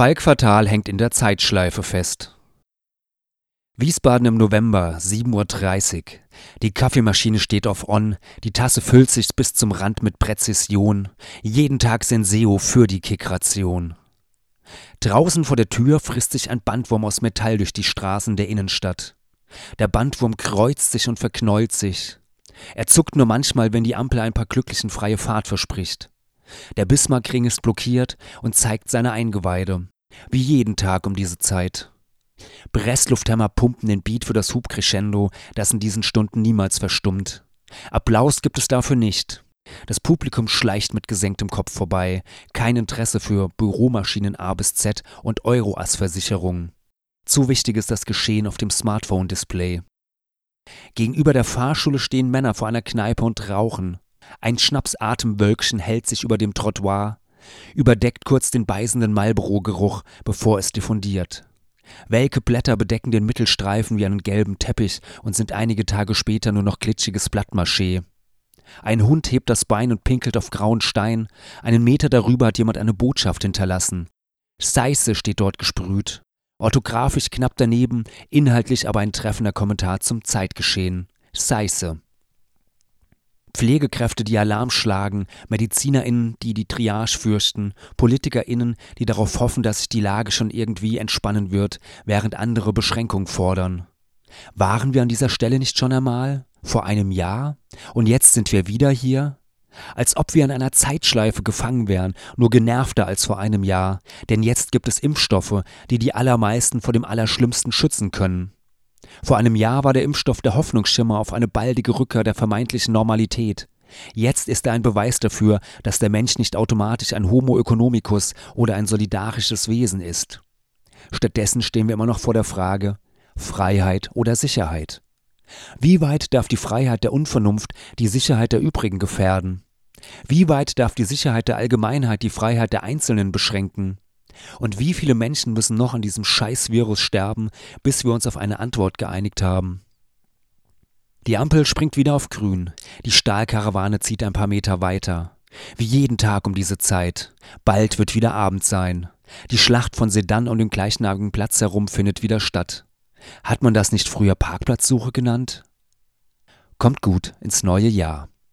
Falk hängt in der Zeitschleife fest. Wiesbaden im November, 7.30 Uhr. Die Kaffeemaschine steht auf On, die Tasse füllt sich bis zum Rand mit Präzision. Jeden Tag Senseo für die Kickration. Draußen vor der Tür frisst sich ein Bandwurm aus Metall durch die Straßen der Innenstadt. Der Bandwurm kreuzt sich und verknäult sich. Er zuckt nur manchmal, wenn die Ampel ein paar Glücklichen freie Fahrt verspricht. Der Bismarckring ist blockiert und zeigt seine Eingeweide. Wie jeden Tag um diese Zeit. Presslufthämmer pumpen den Beat für das Hubcrescendo, das in diesen Stunden niemals verstummt. Applaus gibt es dafür nicht. Das Publikum schleicht mit gesenktem Kopf vorbei. Kein Interesse für Büromaschinen A bis Z und Euroass-Versicherungen. Zu wichtig ist das Geschehen auf dem Smartphone-Display. Gegenüber der Fahrschule stehen Männer vor einer Kneipe und rauchen. Ein Schnapsatemwölkchen hält sich über dem Trottoir, überdeckt kurz den beißenden Marlboro-Geruch, bevor es diffundiert. Welke Blätter bedecken den Mittelstreifen wie einen gelben Teppich und sind einige Tage später nur noch glitschiges Blattmaché. Ein Hund hebt das Bein und pinkelt auf grauen Stein. Einen Meter darüber hat jemand eine Botschaft hinterlassen. Seiße steht dort gesprüht. Orthografisch knapp daneben, inhaltlich aber ein treffender Kommentar zum Zeitgeschehen. Seiße. Pflegekräfte, die Alarm schlagen, MedizinerInnen, die die Triage fürchten, PolitikerInnen, die darauf hoffen, dass sich die Lage schon irgendwie entspannen wird, während andere Beschränkung fordern. Waren wir an dieser Stelle nicht schon einmal? Vor einem Jahr? Und jetzt sind wir wieder hier? Als ob wir in einer Zeitschleife gefangen wären, nur genervter als vor einem Jahr, denn jetzt gibt es Impfstoffe, die die allermeisten vor dem Allerschlimmsten schützen können. Vor einem Jahr war der Impfstoff der Hoffnungsschimmer auf eine baldige Rückkehr der vermeintlichen Normalität. Jetzt ist er ein Beweis dafür, dass der Mensch nicht automatisch ein Homo economicus oder ein solidarisches Wesen ist. Stattdessen stehen wir immer noch vor der Frage Freiheit oder Sicherheit. Wie weit darf die Freiheit der Unvernunft die Sicherheit der übrigen gefährden? Wie weit darf die Sicherheit der Allgemeinheit die Freiheit der Einzelnen beschränken? Und wie viele Menschen müssen noch an diesem Scheißvirus sterben, bis wir uns auf eine Antwort geeinigt haben? Die Ampel springt wieder auf grün. Die Stahlkarawane zieht ein paar Meter weiter. Wie jeden Tag um diese Zeit. Bald wird wieder Abend sein. Die Schlacht von Sedan um den gleichnamigen Platz herum findet wieder statt. Hat man das nicht früher Parkplatzsuche genannt? Kommt gut ins neue Jahr.